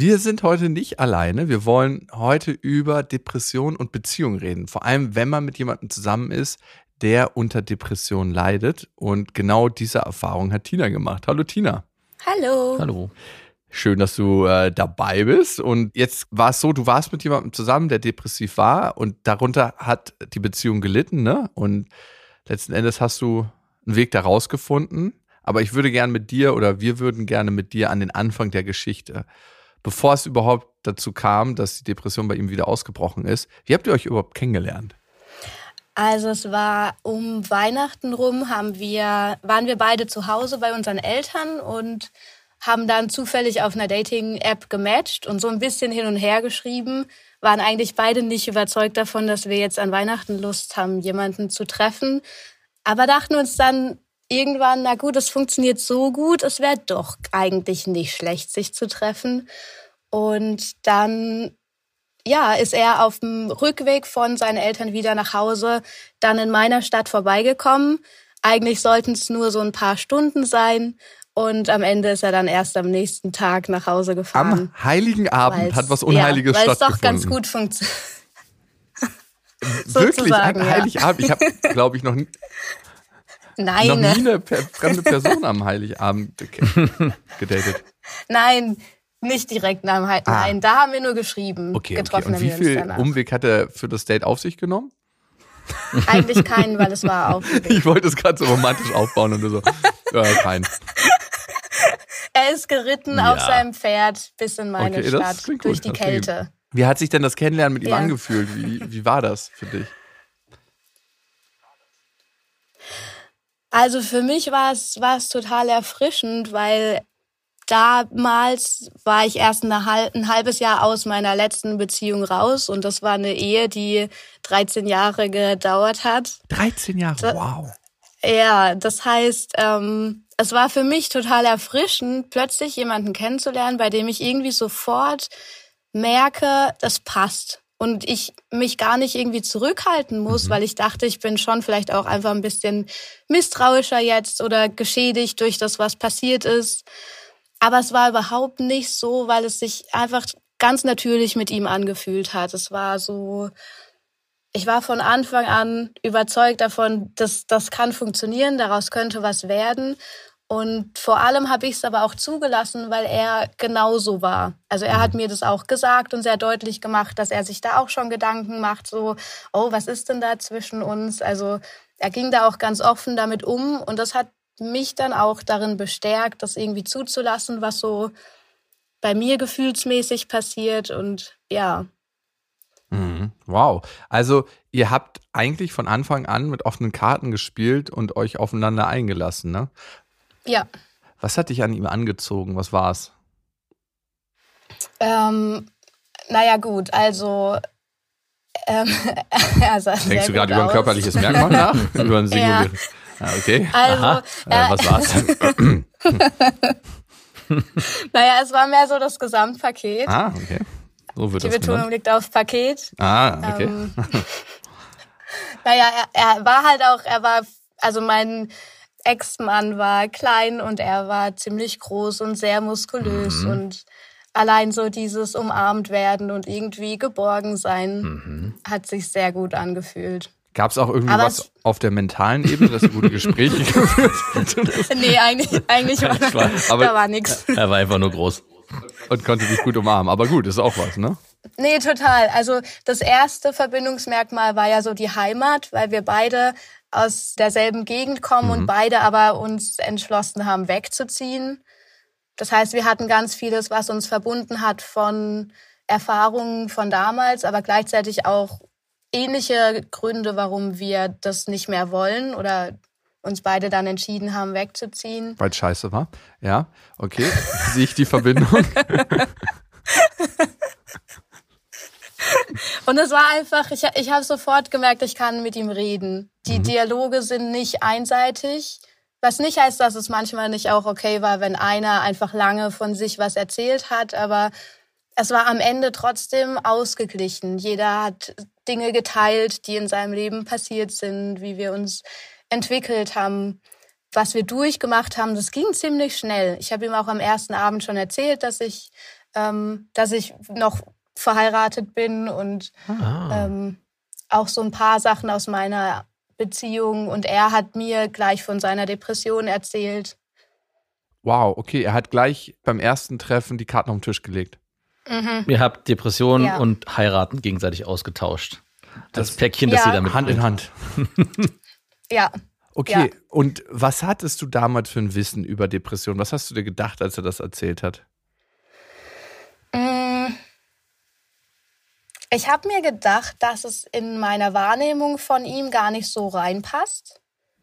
Wir sind heute nicht alleine. Wir wollen heute über Depression und Beziehung reden. Vor allem, wenn man mit jemandem zusammen ist, der unter Depression leidet. Und genau diese Erfahrung hat Tina gemacht. Hallo Tina. Hallo. Hallo. Schön, dass du äh, dabei bist. Und jetzt war es so, du warst mit jemandem zusammen, der depressiv war und darunter hat die Beziehung gelitten, ne? Und letzten Endes hast du einen Weg da rausgefunden. Aber ich würde gerne mit dir oder wir würden gerne mit dir an den Anfang der Geschichte, bevor es überhaupt dazu kam, dass die Depression bei ihm wieder ausgebrochen ist. Wie habt ihr euch überhaupt kennengelernt? Also es war um Weihnachten rum, haben wir, waren wir beide zu Hause bei unseren Eltern und haben dann zufällig auf einer Dating-App gematcht und so ein bisschen hin und her geschrieben, waren eigentlich beide nicht überzeugt davon, dass wir jetzt an Weihnachten Lust haben, jemanden zu treffen. Aber dachten uns dann irgendwann, na gut, es funktioniert so gut, es wäre doch eigentlich nicht schlecht, sich zu treffen. Und dann ja, ist er auf dem Rückweg von seinen Eltern wieder nach Hause dann in meiner Stadt vorbeigekommen. Eigentlich sollten es nur so ein paar Stunden sein. Und am Ende ist er dann erst am nächsten Tag nach Hause gefahren. Am Heiligen Abend hat was Unheiliges ja, weil es stattgefunden. doch ganz gut funktioniert. Wirklich, ja. Heiligabend. Ich habe, glaube ich, noch, nie- Nein, noch nie ne? eine fremde Person am Heiligabend ge- gedatet. nein, nicht direkt nach dem Heil. Ah. Nein, da haben wir nur geschrieben. Okay, okay. Getroffen Und wie haben wir uns viel. Umweg hat er für das Date auf sich genommen? Eigentlich keinen, weil es war auf. Ich wollte es gerade so romantisch aufbauen und so, ja, kein. Er ist geritten Ja. auf seinem Pferd bis in meine Okay, Stadt durch gut, die Kälte. Wie hat sich denn das Kennenlernen mit ihm Ja. angefühlt? Wie, wie war das für dich? Also für mich war es, war es total erfrischend, weil damals war ich erst eine, ein halbes Jahr aus meiner letzten Beziehung raus und das war eine Ehe, die 13 Jahre gedauert hat. 13 Jahre, Da- wow. Ja, das heißt, ähm, es war für mich total erfrischend, plötzlich jemanden kennenzulernen, bei dem ich irgendwie sofort merke, das passt. Und ich mich gar nicht irgendwie zurückhalten muss, weil ich dachte, ich bin schon vielleicht auch einfach ein bisschen misstrauischer jetzt oder geschädigt durch das, was passiert ist. Aber es war überhaupt nicht so, weil es sich einfach ganz natürlich mit ihm angefühlt hat. Es war so, ich war von Anfang an überzeugt davon, dass das kann funktionieren, daraus könnte was werden. Und vor allem habe ich es aber auch zugelassen, weil er genauso war. Also er hat mir das auch gesagt und sehr deutlich gemacht, dass er sich da auch schon Gedanken macht, so, oh, was ist denn da zwischen uns? Also er ging da auch ganz offen damit um und das hat mich dann auch darin bestärkt, das irgendwie zuzulassen, was so bei mir gefühlsmäßig passiert und ja, Mhm. Wow. Also ihr habt eigentlich von Anfang an mit offenen Karten gespielt und euch aufeinander eingelassen, ne? ja. Was hat dich an ihm angezogen? Was war's? Ähm, naja, gut, also. Ähm, Denkst du gerade über ein körperliches Merkmal nach? über ein singuläres. Ah, okay. Also, Aha. Äh, äh, was war's? naja, es war mehr so das Gesamtpaket. Ah, okay. So wird Die das Betonung genannt. liegt auf Paket. Ah, okay. Ähm, naja, er, er war halt auch, er war, also mein Ex-Mann war klein und er war ziemlich groß und sehr muskulös Mhm. und allein so dieses umarmt werden und irgendwie geborgen sein Mhm. hat sich sehr gut angefühlt. Gab es auch irgendwie Aber was auf der mentalen Ebene, dass ihr gute Gespräche geführt habt Nee, eigentlich, eigentlich war, Aber- da war nichts. er war einfach nur groß. und konnte dich gut umarmen? Aber gut, ist auch was, ne? Nee, total. Also das erste Verbindungsmerkmal war ja so die Heimat, weil wir beide aus derselben Gegend kommen und beide aber uns entschlossen haben, wegzuziehen. Das heißt, wir hatten ganz vieles, was uns verbunden hat von Erfahrungen von damals, aber gleichzeitig auch ähnliche Gründe, warum wir das nicht mehr wollen oder uns beide dann entschieden haben, wegzuziehen. Weil es scheiße war. Ja, okay. Sehe ich die Verbindung. Und es war einfach, ich, ich habe sofort gemerkt, ich kann mit ihm reden. Die mhm. Dialoge sind nicht einseitig. Was nicht heißt, dass es manchmal nicht auch okay war, wenn einer einfach lange von sich was erzählt hat, aber es war am Ende trotzdem ausgeglichen. Jeder hat Dinge geteilt, die in seinem Leben passiert sind, wie wir uns entwickelt haben, was wir durchgemacht haben. Das ging ziemlich schnell. Ich habe ihm auch am ersten Abend schon erzählt, dass ich, ähm, dass ich noch verheiratet bin und ah. ähm, auch so ein paar Sachen aus meiner Beziehung. Und er hat mir gleich von seiner Depression erzählt. Wow, okay, er hat gleich beim ersten Treffen die Karten auf den Tisch gelegt. Mhm. Ihr habt Depressionen ja. und Heiraten gegenseitig ausgetauscht. Das, das Päckchen, das ja. ihr damit Hand in Hand. ja. Okay, ja. und was hattest du damals für ein Wissen über Depressionen? Was hast du dir gedacht, als er das erzählt hat? Mm. Ich habe mir gedacht, dass es in meiner Wahrnehmung von ihm gar nicht so reinpasst.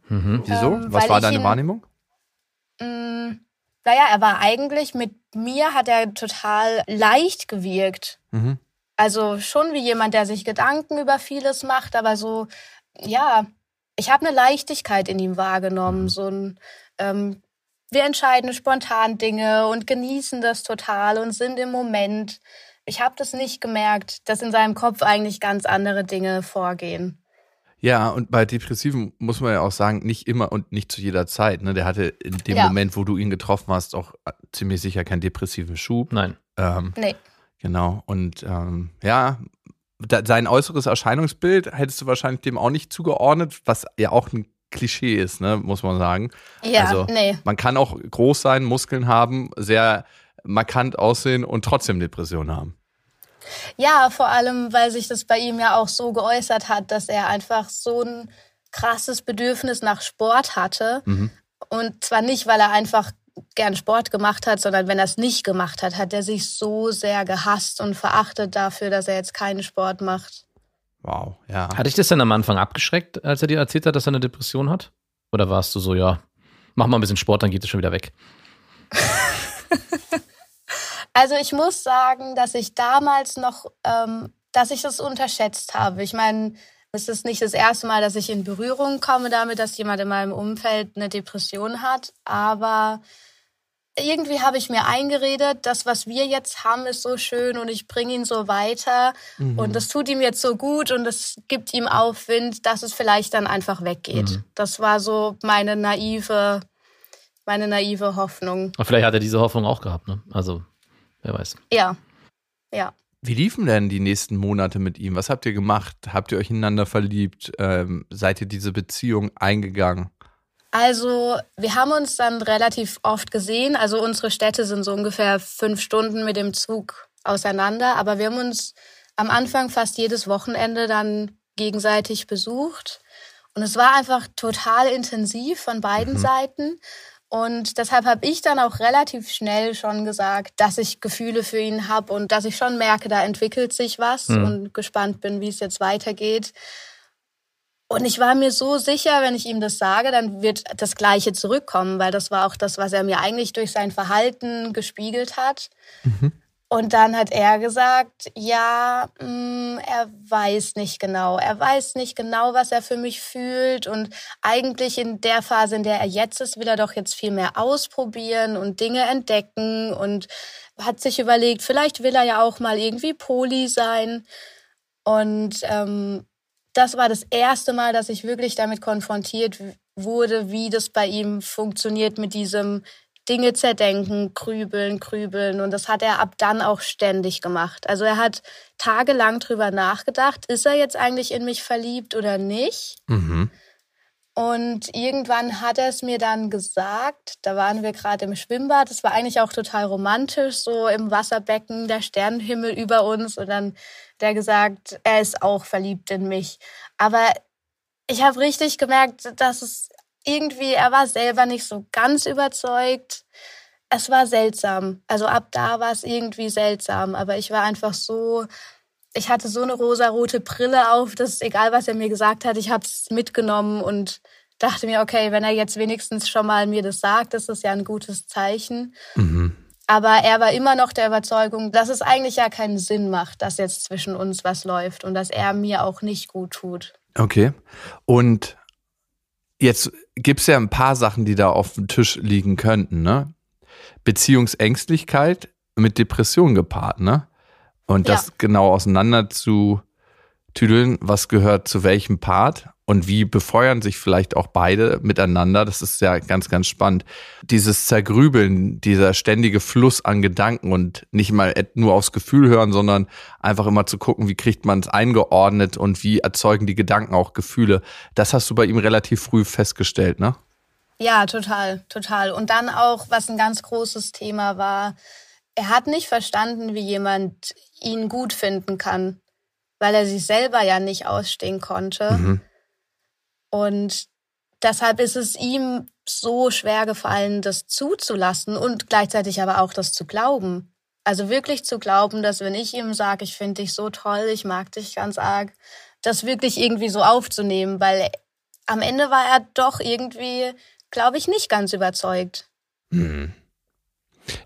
Mhm. Wieso? Ähm, was war deine ihn, Wahrnehmung? Naja, er war eigentlich mit mir, hat er total leicht gewirkt. Mhm. Also schon wie jemand, der sich Gedanken über vieles macht, aber so, ja, ich habe eine Leichtigkeit in ihm wahrgenommen. Mhm. So ein, ähm, wir entscheiden spontan Dinge und genießen das total und sind im Moment. Ich habe das nicht gemerkt, dass in seinem Kopf eigentlich ganz andere Dinge vorgehen. Ja, und bei Depressiven muss man ja auch sagen, nicht immer und nicht zu jeder Zeit. Ne? Der hatte in dem ja. Moment, wo du ihn getroffen hast, auch äh, ziemlich sicher keinen depressiven Schub. Nein. Ähm, nee. Genau. Und ähm, ja, da, sein äußeres Erscheinungsbild hättest du wahrscheinlich dem auch nicht zugeordnet, was ja auch ein Klischee ist, ne, muss man sagen. Ja, also, nee. Man kann auch groß sein, Muskeln haben, sehr markant aussehen und trotzdem Depressionen haben. Ja, vor allem, weil sich das bei ihm ja auch so geäußert hat, dass er einfach so ein krasses Bedürfnis nach Sport hatte. Mhm. Und zwar nicht, weil er einfach gern Sport gemacht hat, sondern wenn er es nicht gemacht hat, hat er sich so sehr gehasst und verachtet dafür, dass er jetzt keinen Sport macht. Wow, ja. Hat dich das denn am Anfang abgeschreckt, als er dir erzählt hat, dass er eine Depression hat? Oder warst du so, ja, mach mal ein bisschen Sport, dann geht es schon wieder weg? Also ich muss sagen, dass ich damals noch, ähm, dass ich das unterschätzt habe. Ich meine, es ist nicht das erste Mal, dass ich in Berührung komme damit, dass jemand in meinem Umfeld eine Depression hat. Aber irgendwie habe ich mir eingeredet, das, was wir jetzt haben, ist so schön und ich bringe ihn so weiter. Mhm. Und das tut ihm jetzt so gut und es gibt ihm Aufwind, dass es vielleicht dann einfach weggeht. Mhm. Das war so meine naive, meine naive Hoffnung. Vielleicht hat er diese Hoffnung auch gehabt, ne? Also Wer weiß. Ja. Ja. Wie liefen denn die nächsten Monate mit ihm? Was habt ihr gemacht? Habt ihr euch ineinander verliebt? Ähm, seid ihr diese Beziehung eingegangen? Also, wir haben uns dann relativ oft gesehen. Also, unsere Städte sind so ungefähr fünf Stunden mit dem Zug auseinander. Aber wir haben uns am Anfang fast jedes Wochenende dann gegenseitig besucht. Und es war einfach total intensiv von beiden mhm. Seiten. Und deshalb habe ich dann auch relativ schnell schon gesagt, dass ich Gefühle für ihn habe und dass ich schon merke, da entwickelt sich was mhm. und gespannt bin, wie es jetzt weitergeht. Und ich war mir so sicher, wenn ich ihm das sage, dann wird das Gleiche zurückkommen, weil das war auch das, was er mir eigentlich durch sein Verhalten gespiegelt hat. Mhm. Und dann hat er gesagt, ja, mh, mm, er weiß nicht genau. Er weiß nicht genau, was er für mich fühlt. Und eigentlich in der Phase, in der er jetzt ist, will er doch jetzt viel mehr ausprobieren und Dinge entdecken und hat sich überlegt, vielleicht will er ja auch mal irgendwie Poli sein. Und ähm, das war das erste Mal, dass ich wirklich damit konfrontiert wurde, wie das bei ihm funktioniert mit diesem Dinge zerdenken, grübeln, grübeln. Und das hat er ab dann auch ständig gemacht. Also er hat tagelang drüber nachgedacht, ist er jetzt eigentlich in mich verliebt oder nicht? Mhm. Und irgendwann hat er es mir dann gesagt, da waren wir gerade im Schwimmbad, das war eigentlich auch total romantisch, so im Wasserbecken, der Sternenhimmel über uns. Und dann hat er gesagt, er ist auch verliebt in mich. Aber ich habe richtig gemerkt, dass es irgendwie, er war selber nicht so ganz überzeugt. Es war seltsam. Also ab da war es irgendwie seltsam. Aber ich war einfach so, ich hatte so eine rosarote Brille auf, dass egal was er mir gesagt hat, ich habe es mitgenommen und dachte mir, okay, wenn er jetzt wenigstens schon mal mir das sagt, ist das ja ein gutes Zeichen. Mhm. Aber er war immer noch der Überzeugung, dass es eigentlich ja keinen Sinn macht, dass jetzt zwischen uns was läuft und dass er mir auch nicht gut tut. Okay. Und jetzt gibt es ja ein paar Sachen, die da auf dem Tisch liegen könnten, ne? Beziehungsängstlichkeit mit Depression gepaart, ne? Und das Ja. genau auseinander zu tüdeln, was gehört zu welchem Part und wie befeuern sich vielleicht auch beide miteinander. Das ist ja ganz, ganz spannend. Dieses Zergrübeln, dieser ständige Fluss an Gedanken und nicht mal nur aufs Gefühl hören, sondern einfach immer zu gucken, wie kriegt man es eingeordnet und wie erzeugen die Gedanken auch Gefühle. Das hast du bei ihm relativ früh festgestellt, ne? Ja, total, total. Und dann auch, was ein ganz großes Thema war, er hat nicht verstanden, wie jemand ihn gut finden kann, weil er sich selber ja nicht ausstehen konnte. Mhm. Und deshalb ist es ihm so schwer gefallen, das zuzulassen und gleichzeitig aber auch das zu glauben. Also wirklich zu glauben, dass wenn ich ihm sage, ich finde dich so toll, ich mag dich ganz arg, das wirklich irgendwie so aufzunehmen, weil am Ende war er doch irgendwie, glaube ich, nicht ganz überzeugt.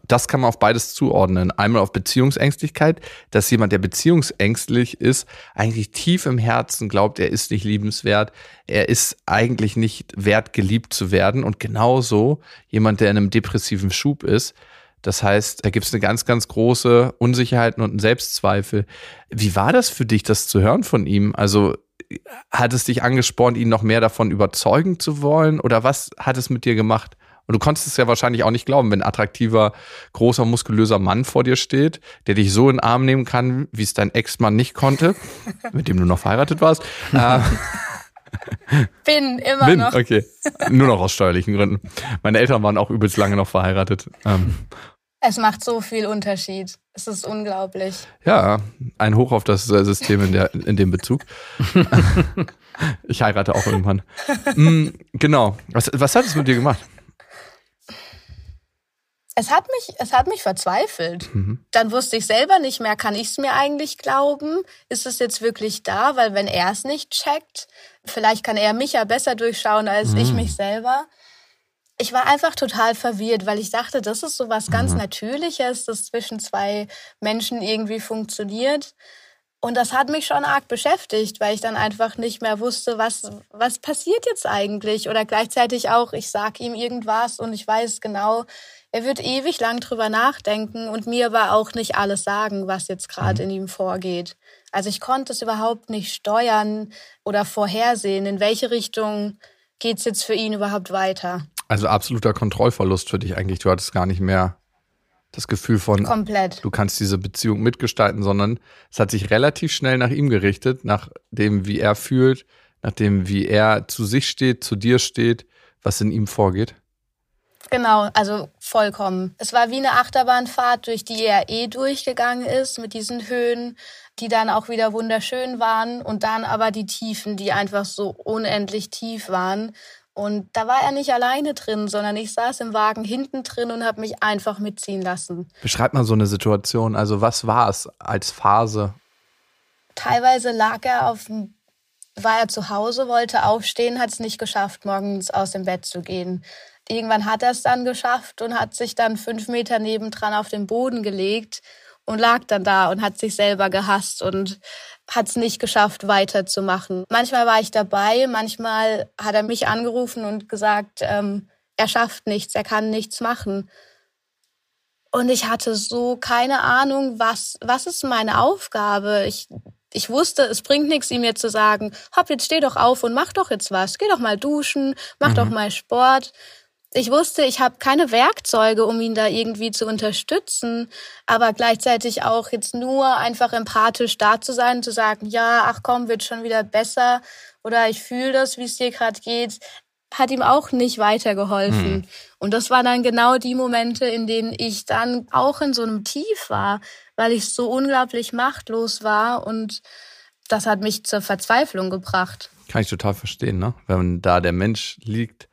Das kann man auf beides zuordnen. Einmal auf Beziehungsängstlichkeit, dass jemand, der beziehungsängstlich ist, eigentlich tief im Herzen glaubt, er ist nicht liebenswert, er ist eigentlich nicht wert, geliebt zu werden. Und genauso jemand, der in einem depressiven Schub ist. Das heißt, da gibt es eine ganz, ganz große Unsicherheit und einen Selbstzweifel. Wie war das für dich, das zu hören von ihm? Also hat es dich angespornt, ihn noch mehr davon überzeugen zu wollen? Oder was hat es mit dir gemacht? Und du konntest es ja wahrscheinlich auch nicht glauben, wenn ein attraktiver, großer, muskulöser Mann vor dir steht, der dich so in den Arm nehmen kann, wie es dein Ex-Mann nicht konnte, mit dem du noch verheiratet warst. Äh, Bin immer bin, noch. okay. Nur noch aus steuerlichen Gründen. Meine Eltern waren auch übelst lange noch verheiratet. Ähm, Es macht so viel Unterschied. Es ist unglaublich. ja, ein Hoch auf das äh, System in, der, in dem Bezug. Ich heirate auch irgendwann. Mm, genau. Was, was hat es mit dir gemacht? Es hat mich, es hat mich verzweifelt. Mhm. Dann wusste ich selber nicht mehr, kann ich es mir eigentlich glauben? Ist es jetzt wirklich da? Weil wenn er es nicht checkt, vielleicht kann er mich ja besser durchschauen als ich mich selber. Ich war einfach total verwirrt, weil ich dachte, das ist so was ganz Natürliches, das zwischen zwei Menschen irgendwie funktioniert. Und das hat mich schon arg beschäftigt, weil ich dann einfach nicht mehr wusste, was, was passiert jetzt eigentlich. Oder gleichzeitig auch, ich sag ihm irgendwas und ich weiß genau, er wird ewig lang drüber nachdenken und mir aber auch nicht alles sagen, was jetzt gerade in ihm vorgeht. Also ich konnte es überhaupt nicht steuern oder vorhersehen, in welche Richtung geht's jetzt für ihn überhaupt weiter. Also absoluter Kontrollverlust für dich eigentlich. Du hattest gar nicht mehr das Gefühl von, Komplett. du kannst diese Beziehung mitgestalten, sondern es hat sich relativ schnell nach ihm gerichtet, nach dem, wie er fühlt, nach dem, wie er zu sich steht, zu dir steht, was in ihm vorgeht. Genau, also vollkommen. Es war wie eine Achterbahnfahrt, durch die er eh durchgegangen ist, mit diesen Höhen, die dann auch wieder wunderschön waren und dann aber die Tiefen, die einfach so unendlich tief waren. Und da war er nicht alleine drin, sondern ich saß im Wagen hinten drin und habe mich einfach mitziehen lassen. Beschreib mal so eine Situation. Also was war es als Phase? Teilweise lag er auf dem, war er zu Hause, wollte aufstehen, hat es nicht geschafft, morgens aus dem Bett zu gehen. Irgendwann hat er es dann geschafft und hat sich dann fünf Meter nebendran auf den Boden gelegt und lag dann da und hat sich selber gehasst und hat es nicht geschafft, weiterzumachen. Manchmal war ich dabei, manchmal hat er mich angerufen und gesagt, ähm, er schafft nichts, er kann nichts machen. Und ich hatte so keine Ahnung, was, was ist meine Aufgabe? Ich, ich wusste, es bringt nichts, ihm jetzt zu sagen, hopp, jetzt steh doch auf und mach doch jetzt was. Geh doch mal duschen, mach doch mal Sport. Ich wusste, ich habe keine Werkzeuge, um ihn da irgendwie zu unterstützen, aber gleichzeitig auch jetzt nur einfach empathisch da zu sein, zu sagen, ja, ach komm, wird schon wieder besser oder ich fühle das, wie es dir gerade geht, hat ihm auch nicht weitergeholfen. Und das waren dann genau die Momente, in denen ich dann auch in so einem Tief war, weil ich so unglaublich machtlos war und das hat mich zur Verzweiflung gebracht. Kann ich total verstehen, ne? Wenn da der Mensch liegt,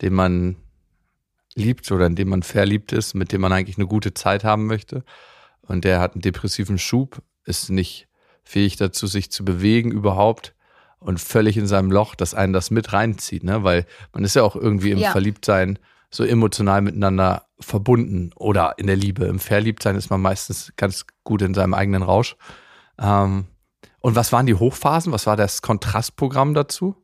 den man liebt oder in dem man verliebt ist, mit dem man eigentlich eine gute Zeit haben möchte und der hat einen depressiven Schub, ist nicht fähig dazu, sich zu bewegen überhaupt und völlig in seinem Loch, dass einen das mit reinzieht, ne? Weil man ist ja auch irgendwie im Ja. Verliebtsein so emotional miteinander verbunden oder in der Liebe. Im Verliebtsein ist man meistens ganz gut in seinem eigenen Rausch. Ähm, und was waren die Hochphasen? Was war das Kontrastprogramm dazu?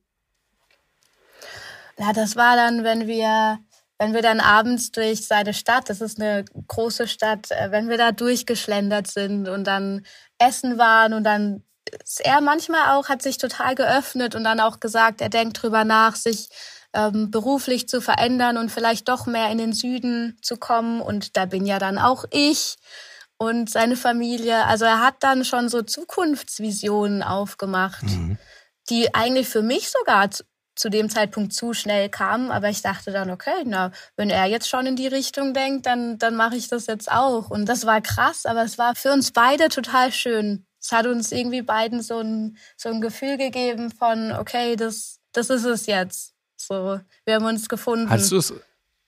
Ja, das war dann, wenn wir, wenn wir dann abends durch seine Stadt, das ist eine große Stadt, äh, wenn wir da durchgeschlendert sind und dann essen waren und dann er manchmal auch, hat sich total geöffnet und dann auch gesagt, er denkt drüber nach, sich ähm, beruflich zu verändern und vielleicht doch mehr in den Süden zu kommen. Und da bin ja dann auch ich und seine Familie. Also er hat dann schon so Zukunftsvisionen aufgemacht, mhm. die eigentlich für mich sogar zu, zu dem Zeitpunkt zu schnell kamen. Aber ich dachte dann, okay, na, wenn er jetzt schon in die Richtung denkt, dann, dann mache ich das jetzt auch. Und das war krass, aber es war für uns beide total schön. Es hat uns irgendwie beiden so ein, so ein Gefühl gegeben von, okay, das, das ist es jetzt. So, wir haben uns gefunden. Hattest du es?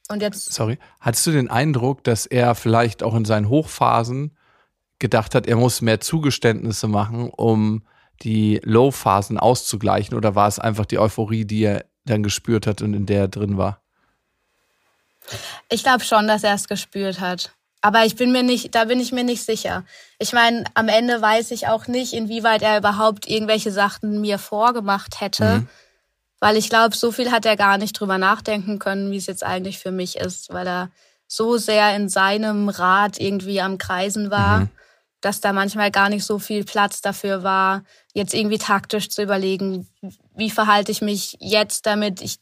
Und jetzt. Sorry. Hattest du den Eindruck, dass er vielleicht auch in seinen Hochphasen gedacht hat, er muss mehr Zugeständnisse machen, um die Low-Phasen auszugleichen? Oder war es einfach die Euphorie, die er dann gespürt hat und in der er drin war? Ich glaube schon, dass er es gespürt hat. Aber ich bin mir nicht, da bin ich mir nicht sicher. Ich meine, am Ende weiß ich auch nicht, inwieweit er überhaupt irgendwelche Sachen mir vorgemacht hätte. Mhm. Weil ich glaube, so viel hat er gar nicht drüber nachdenken können, wie es jetzt eigentlich für mich ist, weil er so sehr in seinem Rad irgendwie am Kreisen war, mhm. dass da manchmal gar nicht so viel Platz dafür war, jetzt irgendwie taktisch zu überlegen, wie verhalte ich mich jetzt, damit ich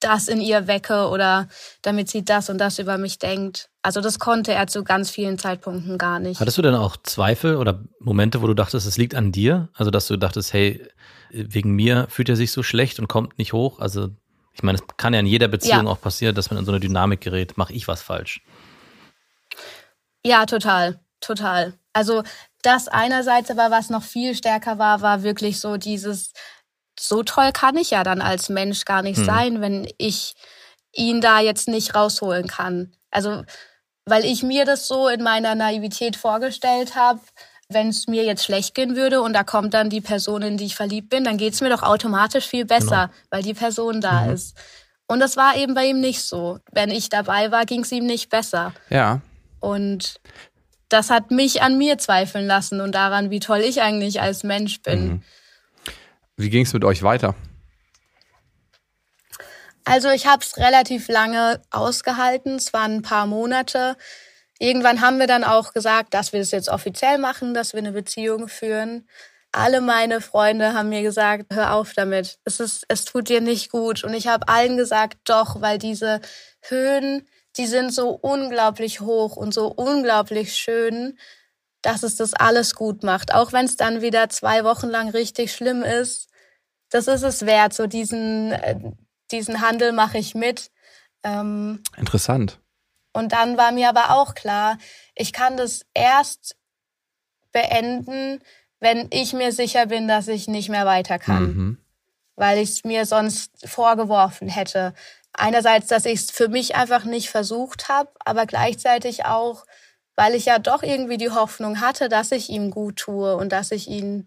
das in ihr wecke oder damit sie das und das über mich denkt. Also das konnte er zu ganz vielen Zeitpunkten gar nicht. Hattest du denn auch Zweifel oder Momente, wo du dachtest, es liegt an dir? Also dass du dachtest, hey, wegen mir fühlt er sich so schlecht und kommt nicht hoch. Also ich meine, es kann ja in jeder Beziehung ja. auch passieren, dass man in so eine Dynamik gerät. Mache ich was falsch? Ja, total, total. Also das einerseits, aber was noch viel stärker war, war wirklich so dieses, so toll kann ich ja dann als Mensch gar nicht hm. sein, wenn ich ihn da jetzt nicht rausholen kann. Also weil ich mir das so in meiner Naivität vorgestellt habe, wenn es mir jetzt schlecht gehen würde und da kommt dann die Person, in die ich verliebt bin, dann geht es mir doch automatisch viel besser, genau. weil die Person da mhm. ist. Und das war eben bei ihm nicht so. Wenn ich dabei war, ging es ihm nicht besser. Ja. Und das hat mich an mir zweifeln lassen und daran, wie toll ich eigentlich als Mensch bin. Mhm. Wie ging es mit euch weiter? Also ich habe es relativ lange ausgehalten. Es waren ein paar Monate. Irgendwann haben wir dann auch gesagt, dass wir es das jetzt offiziell machen, dass wir eine Beziehung führen. Alle meine Freunde haben mir gesagt, hör auf damit. Es ist, es tut dir nicht gut. Und ich habe allen gesagt, doch, weil diese Höhen, die sind so unglaublich hoch und so unglaublich schön, dass es das alles gut macht. Auch wenn es dann wieder zwei Wochen lang richtig schlimm ist. Das ist es wert. So diesen, äh, diesen Handel mache ich mit. Ähm, Interessant. Und dann war mir aber auch klar, ich kann das erst beenden, wenn ich mir sicher bin, dass ich nicht mehr weiter kann. Mhm. Weil ich es mir sonst vorgeworfen hätte. Einerseits, dass ich es für mich einfach nicht versucht habe, aber gleichzeitig auch, weil ich ja doch irgendwie die Hoffnung hatte, dass ich ihm gut tue und dass ich ihn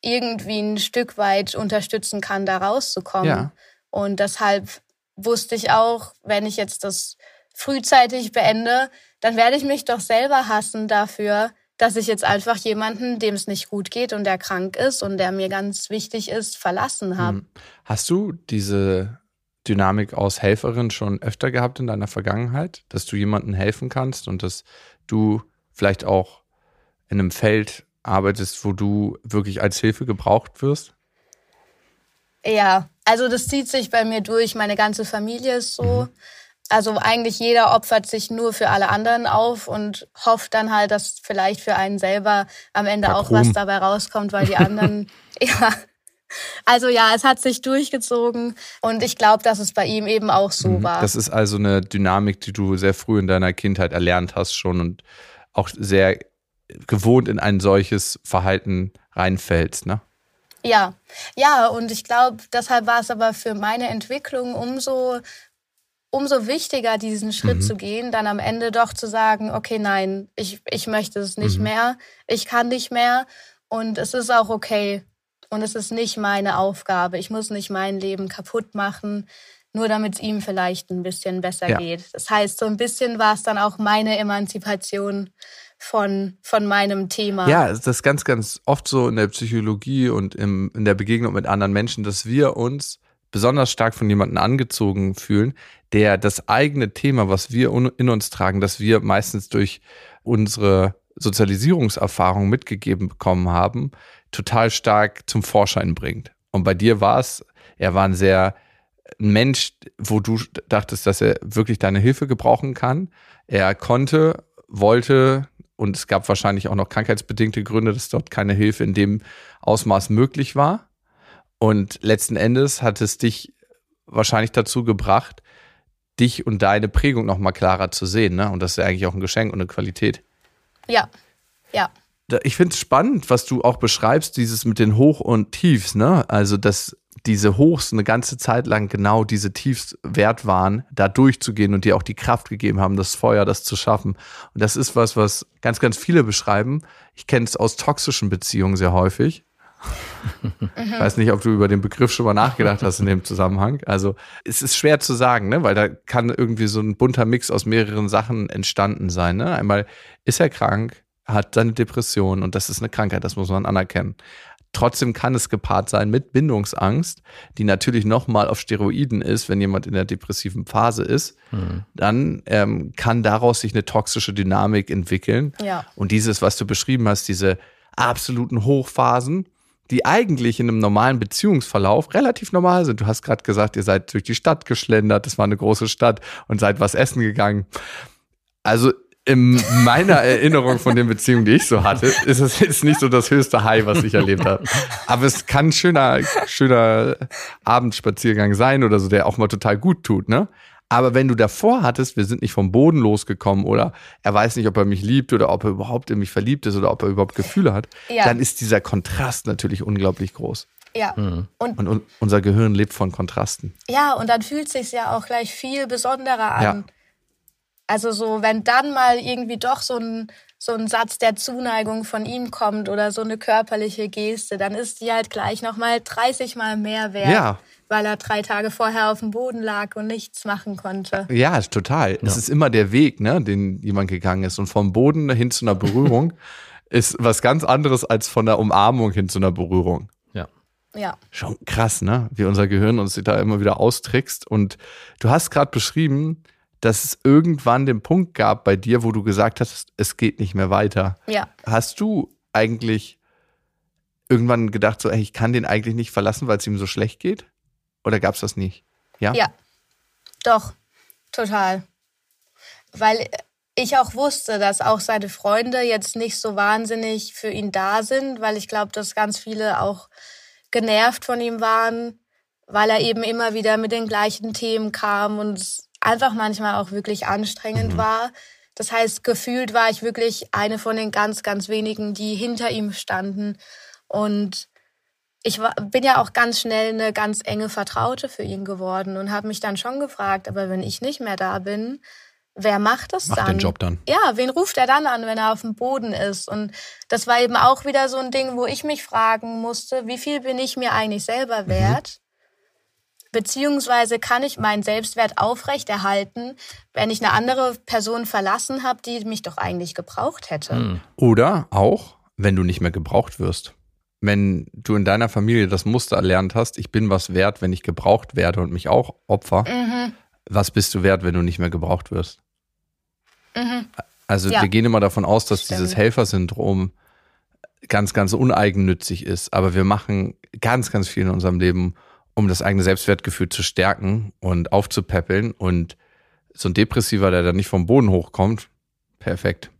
irgendwie ein Stück weit unterstützen kann, da rauszukommen. Ja. Und deshalb wusste ich auch, wenn ich jetzt das frühzeitig beende, dann werde ich mich doch selber hassen dafür, dass ich jetzt einfach jemanden, dem es nicht gut geht und der krank ist und der mir ganz wichtig ist, verlassen habe. Hm. Hast du diese Dynamik aus Helferin schon öfter gehabt in deiner Vergangenheit, dass du jemandem helfen kannst und dass du vielleicht auch in einem Feld arbeitest, wo du wirklich als Hilfe gebraucht wirst? Ja, also das zieht sich bei mir durch. Meine ganze Familie ist so. Mhm. Also eigentlich jeder opfert sich nur für alle anderen auf und hofft dann halt, dass vielleicht für einen selber am Ende auch was dabei rauskommt, weil die anderen, ja. Also ja, es hat sich durchgezogen und ich glaube, dass es bei ihm eben auch so mhm. war. Das ist also eine Dynamik, die du sehr früh in deiner Kindheit erlernt hast schon und auch sehr gewohnt in ein solches Verhalten reinfällst, ne? Ja, ja, und ich glaube, deshalb war es aber für meine Entwicklung umso umso wichtiger, diesen Schritt mhm. zu gehen, dann am Ende doch zu sagen, okay, nein, ich, ich möchte es nicht mhm. mehr, ich kann nicht mehr und es ist auch okay und es ist nicht meine Aufgabe. Ich muss nicht mein Leben kaputt machen, nur damit es ihm vielleicht ein bisschen besser Ja. geht. Das heißt, so ein bisschen war es dann auch meine Emanzipation von, von meinem Thema. Ja, das ist ganz, ganz oft so in der Psychologie und im, in der Begegnung mit anderen Menschen, dass wir uns besonders stark von jemandem angezogen fühlen, der das eigene Thema, was wir in uns tragen, das wir meistens durch unsere Sozialisierungserfahrung mitgegeben bekommen haben, total stark zum Vorschein bringt. Und bei dir war es, er war ein sehr ein Mensch, wo du dachtest, dass er wirklich deine Hilfe gebrauchen kann. Er konnte, wollte und es gab wahrscheinlich auch noch krankheitsbedingte Gründe, dass dort keine Hilfe in dem Ausmaß möglich war. Und letzten Endes hat es dich wahrscheinlich dazu gebracht, dich und deine Prägung noch mal klarer zu sehen. Ne? Und das ist ja eigentlich auch ein Geschenk und eine Qualität. Ja, ja, Ich finde es spannend, was du auch beschreibst, dieses mit den Hoch und Tiefs, ne? Also, dass diese Hochs eine ganze Zeit lang genau diese Tiefs wert waren, da durchzugehen und dir auch die Kraft gegeben haben, das Feuer, das zu schaffen. Und das ist was, was ganz, ganz viele beschreiben. Ich kenne es aus toxischen Beziehungen sehr häufig. Ich weiß nicht, ob du über den Begriff schon mal nachgedacht hast in dem Zusammenhang. Also es ist schwer zu sagen, ne? weil da kann irgendwie so ein bunter Mix aus mehreren Sachen entstanden sein. Ne? Einmal ist er krank, hat seine Depression und das ist eine Krankheit, das muss man anerkennen. Trotzdem kann es gepaart sein mit Bindungsangst, die natürlich nochmal auf Steroiden ist, wenn jemand in der depressiven Phase ist. Dann ähm, kann daraus sich eine toxische Dynamik entwickeln. ja. Und dieses, was du beschrieben hast, diese absoluten Hochphasen, die eigentlich in einem normalen Beziehungsverlauf relativ normal sind. Du hast gerade gesagt, ihr seid durch die Stadt geschlendert, das war eine große Stadt und seid was essen gegangen. Also in meiner Erinnerung von den Beziehungen, die ich so hatte, ist es jetzt nicht so das höchste High, was ich erlebt habe. Aber es kann ein schöner, schöner Abendspaziergang sein oder so, der auch mal total gut tut, ne? Aber wenn du davor hattest, wir sind nicht vom Boden losgekommen oder er weiß nicht, ob er mich liebt oder ob er überhaupt in mich verliebt ist oder ob er überhaupt Gefühle hat, Ja. dann ist dieser Kontrast natürlich unglaublich groß. Ja. Und Und un unser Gehirn lebt von Kontrasten. Ja, und dann fühlt sich ja auch gleich viel besonderer an. Ja. Also so, wenn dann mal irgendwie doch so ein, so ein Satz der Zuneigung von ihm kommt oder so eine körperliche Geste, dann ist die halt gleich nochmal 30 Mal mehr wert, Ja. weil er drei Tage vorher auf dem Boden lag und nichts machen konnte. Ja, total. Es ist immer der Weg, ne, den jemand gegangen ist. Und vom Boden hin zu einer Berührung ist was ganz anderes als von der Umarmung hin zu einer Berührung. Ja. Ja, Schon krass, ne? Wie unser Gehirn uns da immer wieder austrickst. Und du hast gerade beschrieben, dass es irgendwann den Punkt gab bei dir, wo du gesagt hast, es geht nicht mehr weiter. ja. Hast du eigentlich irgendwann gedacht, so, ey, ich kann den eigentlich nicht verlassen, weil es ihm so schlecht geht? Oder gab es das nicht? Ja? Ja, doch, total. Weil ich auch wusste, dass auch seine Freunde jetzt nicht so wahnsinnig für ihn da sind, weil ich glaube, dass ganz viele auch genervt von ihm waren, weil er eben immer wieder mit den gleichen Themen kam und es einfach manchmal auch wirklich anstrengend war. Das heißt, gefühlt war ich wirklich eine von den ganz, ganz wenigen, die hinter ihm standen. Und ich war, bin ja auch ganz schnell eine ganz enge Vertraute für ihn geworden und habe mich dann schon gefragt, aber wenn ich nicht mehr da bin, wer macht das Macht dann? den Job dann. Ja, wen ruft er dann an, wenn er auf dem Boden ist? Und das war eben auch wieder so ein Ding, wo ich mich fragen musste, wie viel bin ich mir eigentlich selber Mhm. wert? Beziehungsweise kann ich meinen Selbstwert aufrechterhalten, wenn ich eine andere Person verlassen habe, die mich doch eigentlich gebraucht hätte? Hm. Oder auch, wenn du nicht mehr gebraucht wirst. Wenn du in deiner Familie das Muster erlernt hast, ich bin was wert, wenn ich gebraucht werde und mich auch opfer, Mhm. was bist du wert, wenn du nicht mehr gebraucht wirst? Mhm. Also Ja. wir gehen immer davon aus, dass Stimmt. dieses Helfersyndrom ganz, ganz uneigennützig ist. Aber wir machen ganz, ganz viel in unserem Leben, um das eigene Selbstwertgefühl zu stärken und aufzupäppeln. Und so ein Depressiver, der dann nicht vom Boden hochkommt, perfekt.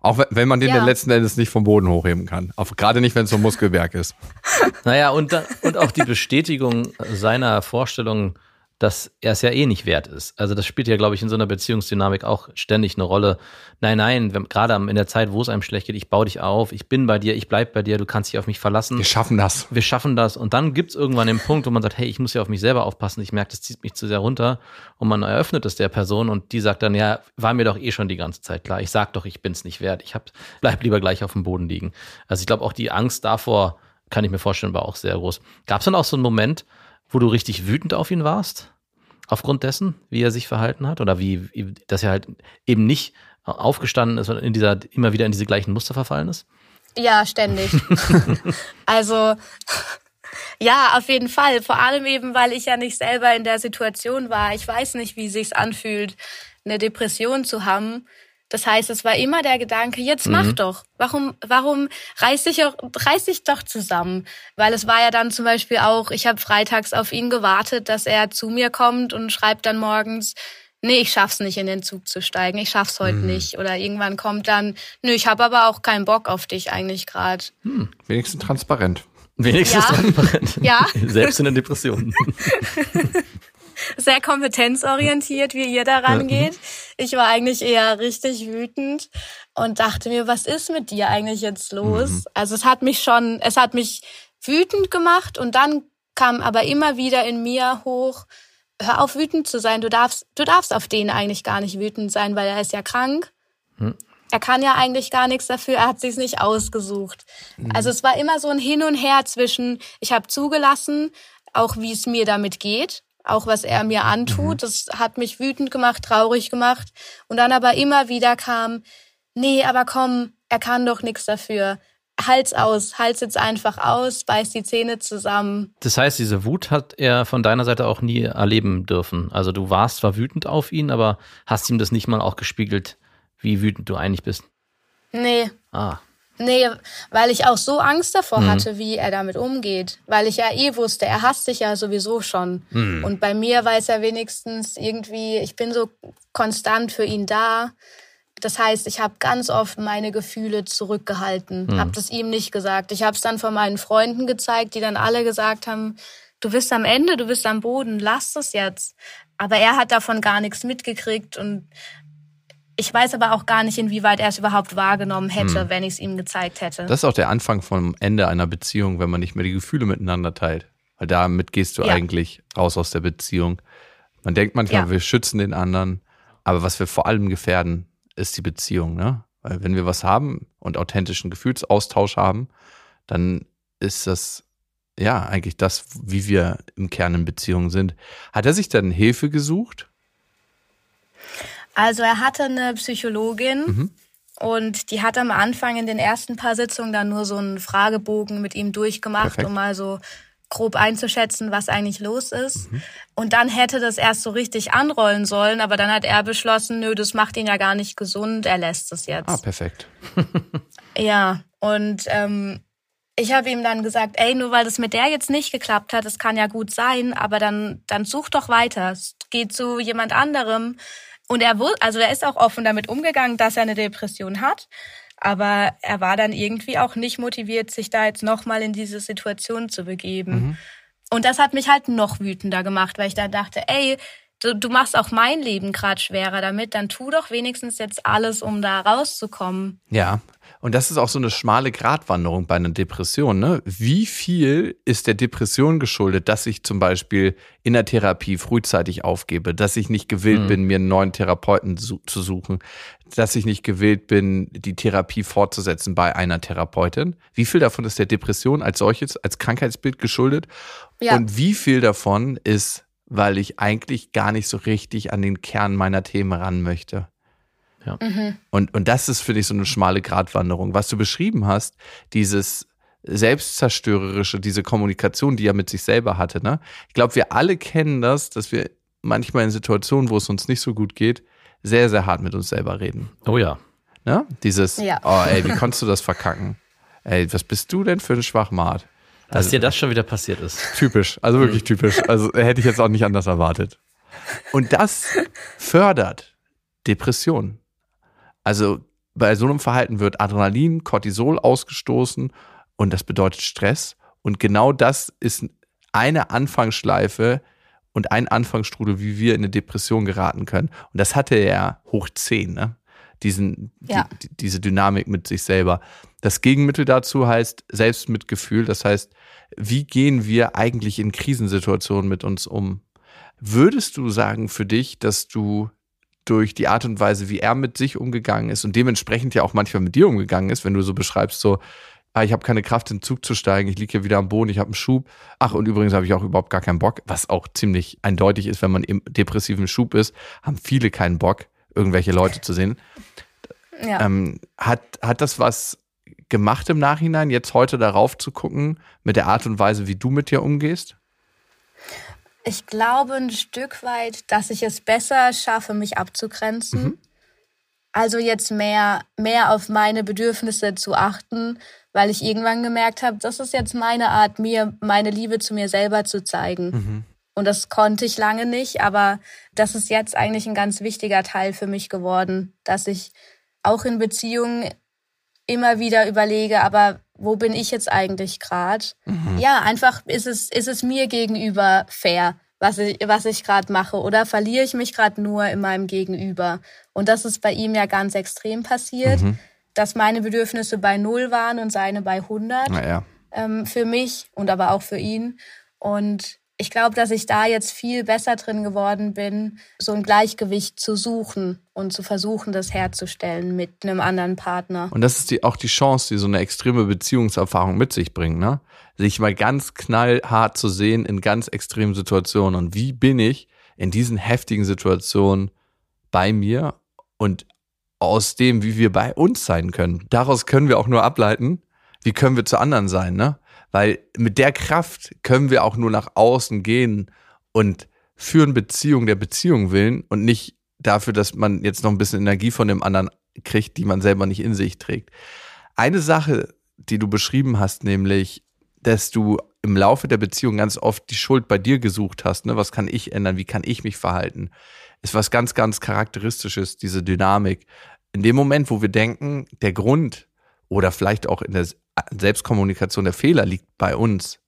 Auch wenn- man den Ja. dann letzten Endes nicht vom Boden hochheben kann. Auf, gerade nicht, wenn es so ein Muskelberg ist. Naja, und, da, und auch die Bestätigung seiner Vorstellung, dass er es ja eh nicht wert ist. Also das spielt ja, glaube ich, in so einer Beziehungsdynamik auch ständig eine Rolle. Nein, nein, wenn, gerade in der Zeit, wo es einem schlecht geht, ich baue dich auf, ich bin bei dir, ich bleib bei dir, du kannst dich auf mich verlassen. Wir schaffen das. wir schaffen das. Und dann gibt es irgendwann den Punkt, wo man sagt, hey, ich muss ja auf mich selber aufpassen, ich merke, das zieht mich zu sehr runter. Und man eröffnet es der Person und die sagt dann, ja, war mir doch eh schon die ganze Zeit klar. Ich sag doch, ich bin's nicht wert. Ich hab, bleib lieber gleich auf dem Boden liegen. Also ich glaube, auch die Angst davor, kann ich mir vorstellen, war auch sehr groß. Gab es dann auch so einen Moment, wo du richtig wütend auf ihn warst? Aufgrund dessen, wie er sich verhalten hat oder wie, dass er halt eben nicht aufgestanden ist und in dieser immer wieder in diese gleichen Muster verfallen ist? Ja, ständig. also ja, auf jeden Fall. Vor allem eben, weil ich ja nicht selber in der Situation war. Ich weiß nicht, wie sich's anfühlt, eine Depression zu haben. Das heißt, es war immer der Gedanke, jetzt mach mhm. doch. Warum, warum reiß dich, auch, reiß dich doch zusammen? Weil es war ja dann zum Beispiel auch, ich habe freitags auf ihn gewartet, dass er zu mir kommt und schreibt dann morgens, nee, ich schaff's nicht, in den Zug zu steigen, ich schaff's heute mhm. nicht. Oder irgendwann kommt dann, nö, ich habe aber auch keinen Bock auf dich eigentlich gerade. Hm, wenigstens transparent. Wenigstens ja. transparent. Ja. Selbst in der Depression. Sehr kompetenzorientiert, wie ihr da rangeht. Ich war eigentlich eher richtig wütend und dachte mir, was ist mit dir eigentlich jetzt los? Mhm. Also es hat mich schon, es hat mich wütend gemacht und dann kam aber immer wieder in mir hoch, hör auf wütend zu sein. Du darfst, du darfst auf den eigentlich gar nicht wütend sein, weil er ist ja krank. Mhm. Er kann ja eigentlich gar nichts dafür, er hat sich's nicht ausgesucht. Mhm. Also es war immer so ein Hin und Her zwischen, ich habe zugelassen, auch wie es mir damit geht, auch was er mir antut. Mhm. Das hat mich wütend gemacht, traurig gemacht. Und dann aber immer wieder kam, nee, aber komm, er kann doch nichts dafür. Halt's aus, halt's jetzt einfach aus, beiß die Zähne zusammen. Das heißt, diese Wut hat er von deiner Seite auch nie erleben dürfen. Also du warst zwar wütend auf ihn, aber hast ihm das nicht mal auch gespiegelt, wie wütend du eigentlich bist. Nee. Ah. Nee, weil ich auch so Angst davor mhm. hatte, wie er damit umgeht. Weil ich ja eh wusste, er hasst sich ja sowieso schon. Mhm. Und bei mir weiß er wenigstens irgendwie, ich bin so konstant für ihn da. Das heißt, ich habe ganz oft meine Gefühle zurückgehalten, mhm. habe das ihm nicht gesagt. Ich habe es dann von meinen Freunden gezeigt, die dann alle gesagt haben, du bist am Ende, du bist am Boden, lass das jetzt. Aber er hat davon gar nichts mitgekriegt und ich weiß aber auch gar nicht, inwieweit er es überhaupt wahrgenommen hätte, hm. wenn ich es ihm gezeigt hätte. Das ist auch der Anfang vom Ende einer Beziehung, wenn man nicht mehr die Gefühle miteinander teilt. Weil damit gehst du ja. eigentlich raus aus der Beziehung. Man denkt manchmal, ja. wir schützen den anderen, aber was wir vor allem gefährden, ist die Beziehung. Ne? Weil wenn wir was haben und authentischen Gefühlsaustausch haben, dann ist das ja eigentlich das, wie wir im Kern in Beziehung sind. Hat er sich dann Hilfe gesucht? Also er hatte eine Psychologin mhm. und die hat am Anfang in den ersten paar Sitzungen dann nur so einen Fragebogen mit ihm durchgemacht, Perfekt. um mal so grob einzuschätzen, was eigentlich los ist. Mhm. Und dann hätte das erst so richtig anrollen sollen, aber dann hat er beschlossen, nö, das macht ihn ja gar nicht gesund, er lässt es jetzt. Ah, perfekt. ja, und ähm, ich habe ihm dann gesagt, ey, nur weil das mit der jetzt nicht geklappt hat, das kann ja gut sein, aber dann, dann such doch weiter. Geh zu jemand anderem, und er wurde, also er ist auch offen damit umgegangen, dass er eine Depression hat. Aber er war dann irgendwie auch nicht motiviert, sich da jetzt nochmal in diese Situation zu begeben. Mhm. Und das hat mich halt noch wütender gemacht, weil ich da dachte, ey, du, du machst auch mein Leben gerade schwerer damit, dann tu doch wenigstens jetzt alles, um da rauszukommen. Ja, und das ist auch so eine schmale Gratwanderung bei einer Depression. Ne? Wie viel ist der Depression geschuldet, dass ich zum Beispiel in der Therapie frühzeitig aufgebe, dass ich nicht gewillt mhm. bin, mir einen neuen Therapeuten zu, zu suchen, dass ich nicht gewillt bin, die Therapie fortzusetzen bei einer Therapeutin? Wie viel davon ist der Depression als solches, als Krankheitsbild geschuldet? Ja. Und wie viel davon ist, weil ich eigentlich gar nicht so richtig an den Kern meiner Themen ran möchte? Ja. Mhm. Und, und das ist, finde ich, so eine schmale Gratwanderung. Was du beschrieben hast, dieses selbstzerstörerische, diese Kommunikation, die er mit sich selber hatte. Ne? Ich glaube, wir alle kennen das, dass wir manchmal in Situationen, wo es uns nicht so gut geht, sehr, sehr hart mit uns selber reden. Oh ja. Ne? Dieses, ja. oh ey, wie konntest du das verkacken? Ey, was bist du denn für ein Schwachmat? Dass also, dir das schon wieder passiert ist. Typisch, also wirklich typisch. Also hätte ich jetzt auch nicht anders erwartet. Und das fördert Depressionen. Also bei so einem Verhalten wird Adrenalin, Cortisol ausgestoßen und das bedeutet Stress. Und genau das ist eine Anfangsschleife und ein Anfangsstrudel, wie wir in eine Depression geraten können. Und das hatte er hoch 10, ne? Diesen, ja. die, diese Dynamik mit sich selber. Das Gegenmittel dazu heißt Selbstmitgefühl. Das heißt, wie gehen wir eigentlich in Krisensituationen mit uns um? Würdest du sagen für dich, dass du durch die Art und Weise, wie er mit sich umgegangen ist und dementsprechend ja auch manchmal mit dir umgegangen ist, wenn du so beschreibst, so, ah, ich habe keine Kraft, in den Zug zu steigen, ich liege hier wieder am Boden, ich habe einen Schub. Ach, und übrigens habe ich auch überhaupt gar keinen Bock, was auch ziemlich eindeutig ist, wenn man im depressiven Schub ist, haben viele keinen Bock, irgendwelche Leute zu sehen. Ja. Ähm, hat, hat das was gemacht im Nachhinein, jetzt heute darauf zu gucken, mit der Art und Weise, wie du mit dir umgehst? Ich glaube ein Stück weit, dass ich es besser schaffe, mich abzugrenzen. Mhm. Also jetzt mehr, mehr auf meine Bedürfnisse zu achten, weil ich irgendwann gemerkt habe, das ist jetzt meine Art, mir meine Liebe zu mir selber zu zeigen. Mhm. Und das konnte ich lange nicht, aber das ist jetzt eigentlich ein ganz wichtiger Teil für mich geworden, dass ich auch in Beziehungen immer wieder überlege, aber wo bin ich jetzt eigentlich gerade? Mhm. Ja, einfach ist es, ist es mir gegenüber fair, was ich, was ich gerade mache, oder verliere ich mich gerade nur in meinem Gegenüber? Und das ist bei ihm ja ganz extrem passiert, mhm. dass meine Bedürfnisse bei null waren und seine bei 100 ja. ähm, für mich und aber auch für ihn. Und ich glaube, dass ich da jetzt viel besser drin geworden bin, so ein Gleichgewicht zu suchen und zu versuchen, das herzustellen mit einem anderen Partner. Und das ist die, auch die Chance, die so eine extreme Beziehungserfahrung mit sich bringt, ne? Sich mal ganz knallhart zu sehen in ganz extremen Situationen. Und wie bin ich in diesen heftigen Situationen bei mir und aus dem, wie wir bei uns sein können. Daraus können wir auch nur ableiten, wie können wir zu anderen sein, ne? Weil mit der Kraft können wir auch nur nach außen gehen und führen Beziehung der Beziehung willen und nicht dafür, dass man jetzt noch ein bisschen Energie von dem anderen kriegt, die man selber nicht in sich trägt. Eine Sache, die du beschrieben hast, nämlich, dass du im Laufe der Beziehung ganz oft die Schuld bei dir gesucht hast. Ne? Was kann ich ändern? Wie kann ich mich verhalten? Ist was ganz, ganz Charakteristisches, diese Dynamik. In dem Moment, wo wir denken, der Grund oder vielleicht auch in der Selbstkommunikation der Fehler liegt bei uns,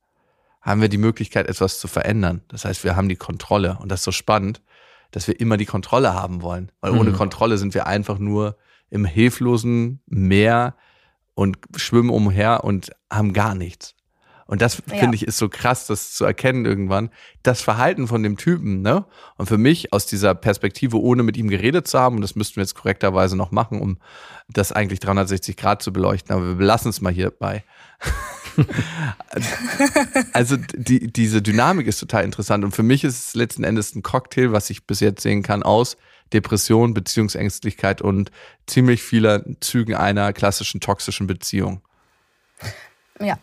haben wir die Möglichkeit, etwas zu verändern. Das heißt, wir haben die Kontrolle. Und das ist so spannend, dass wir immer die Kontrolle haben wollen. Weil ohne mhm. Kontrolle sind wir einfach nur im hilflosen Meer und schwimmen umher und haben gar nichts. Und das ja. finde ich ist so krass, das zu erkennen irgendwann. Das Verhalten von dem Typen, ne? Und für mich aus dieser Perspektive, ohne mit ihm geredet zu haben, und das müssten wir jetzt korrekterweise noch machen, um das eigentlich 360 Grad zu beleuchten, aber wir belassen es mal hierbei. also die, diese Dynamik ist total interessant und für mich ist es letzten Endes ein Cocktail, was ich bis jetzt sehen kann, aus Depression, Beziehungsängstlichkeit und ziemlich vieler Zügen einer klassischen toxischen Beziehung. Ja.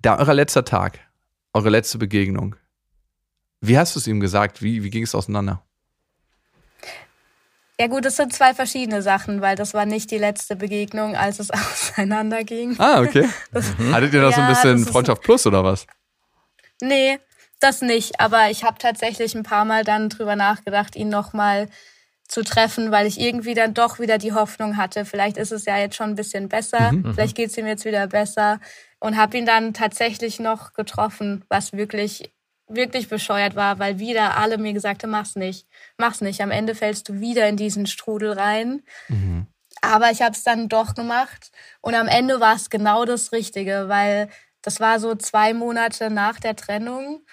Da euer letzter Tag, eure letzte Begegnung. Wie hast du es ihm gesagt? Wie, wie ging es auseinander? Ja gut, das sind zwei verschiedene Sachen, weil das war nicht die letzte Begegnung, als es auseinanderging. Ah, okay. Das, mhm. Hattet ihr da ja, so ein bisschen Freundschaft Plus oder was? Nee, das nicht. Aber ich habe tatsächlich ein paar Mal dann drüber nachgedacht, ihn nochmal zu treffen, weil ich irgendwie dann doch wieder die Hoffnung hatte, vielleicht ist es ja jetzt schon ein bisschen besser, mhm, vielleicht geht's ihm jetzt wieder besser und habe ihn dann tatsächlich noch getroffen, was wirklich wirklich bescheuert war, weil wieder alle mir gesagt haben, mach's nicht, mach's nicht. Am Ende fällst du wieder in diesen Strudel rein. Mhm. Aber ich habe es dann doch gemacht und am Ende war es genau das Richtige, weil das war so zwei Monate nach der Trennung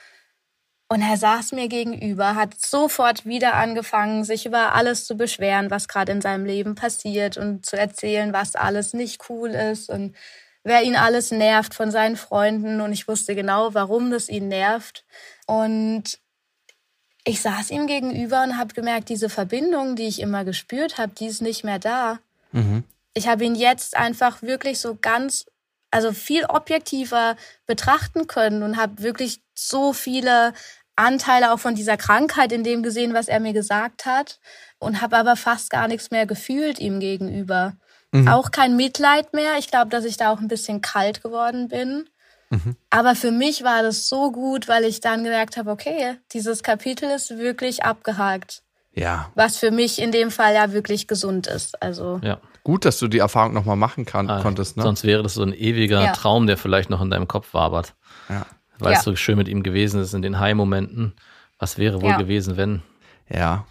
und er saß mir gegenüber, hat sofort wieder angefangen, sich über alles zu beschweren, was gerade in seinem Leben passiert und zu erzählen, was alles nicht cool ist und wer ihn alles nervt von seinen Freunden. Und ich wusste genau, warum das ihn nervt. Und ich saß ihm gegenüber und habe gemerkt, diese Verbindung, die ich immer gespürt habe, die ist nicht mehr da. Mhm. Ich habe ihn jetzt einfach wirklich so ganz, also viel objektiver betrachten können und habe wirklich so viele Anteile auch von dieser Krankheit in dem gesehen, was er mir gesagt hat und habe aber fast gar nichts mehr gefühlt ihm gegenüber. Mhm. Auch kein Mitleid mehr. Ich glaube, dass ich da auch ein bisschen kalt geworden bin. Mhm. Aber für mich war das so gut, weil ich dann gemerkt habe, okay, dieses Kapitel ist wirklich abgehakt. Ja. Was für mich in dem Fall ja wirklich gesund ist. Also. Ja. Gut, dass du die Erfahrung nochmal machen kann, ah, konntest. Ne? Sonst wäre das so ein ewiger ja. Traum, der vielleicht noch in deinem Kopf wabert. Ja weil ja. es so schön mit ihm gewesen ist in den High-Momenten. Was wäre wohl ja. gewesen, wenn? Ja,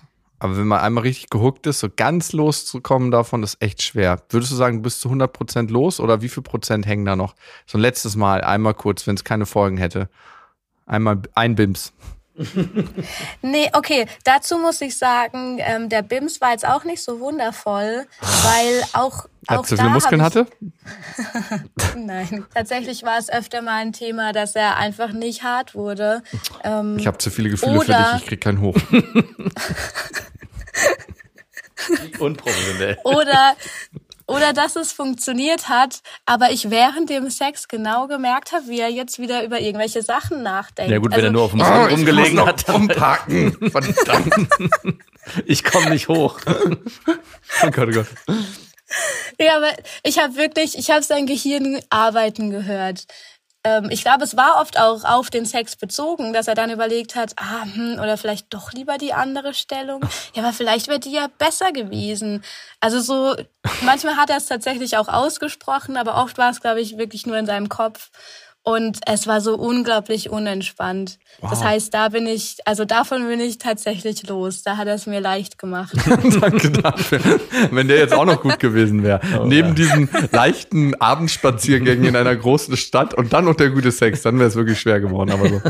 aber wenn man einmal richtig gehuckt ist, so ganz loszukommen davon, ist echt schwer. Würdest du sagen, bist du 100% los oder wie viel Prozent hängen da noch? So ein letztes Mal, einmal kurz, wenn es keine Folgen hätte. Einmal ein Bims. nee, okay, dazu muss ich sagen, ähm, der Bims war jetzt auch nicht so wundervoll, weil auch. Hat auch zu viele Muskeln hatte? Nein, tatsächlich war es öfter mal ein Thema, dass er einfach nicht hart wurde. Ähm, ich habe zu viele Gefühle für dich, ich krieg keinen hoch. Unprofessionell. Oder oder dass es funktioniert hat, aber ich während dem Sex genau gemerkt habe, wie er jetzt wieder über irgendwelche Sachen nachdenkt. Ja gut, wenn also, er nur auf dem Boden oh, rumgelegen hat. Umparken. Verdammt. ich komme nicht hoch. oh Gott, oh Gott. Ja, aber ich habe wirklich, ich habe sein Gehirn arbeiten gehört ähm, ich glaube, es war oft auch auf den Sex bezogen, dass er dann überlegt hat, ah, hm, oder vielleicht doch lieber die andere Stellung. Ja, aber vielleicht wäre die ja besser gewesen. Also so, manchmal hat er es tatsächlich auch ausgesprochen, aber oft war es, glaube ich, wirklich nur in seinem Kopf. Und es war so unglaublich unentspannt. Wow. Das heißt, da bin ich, also davon bin ich tatsächlich los. Da hat er es mir leicht gemacht. Danke dafür. Wenn der jetzt auch noch gut gewesen wäre. Oh, Neben ja. diesen leichten Abendspaziergängen in einer großen Stadt und dann noch der gute Sex, dann wäre es wirklich schwer geworden. Aber so.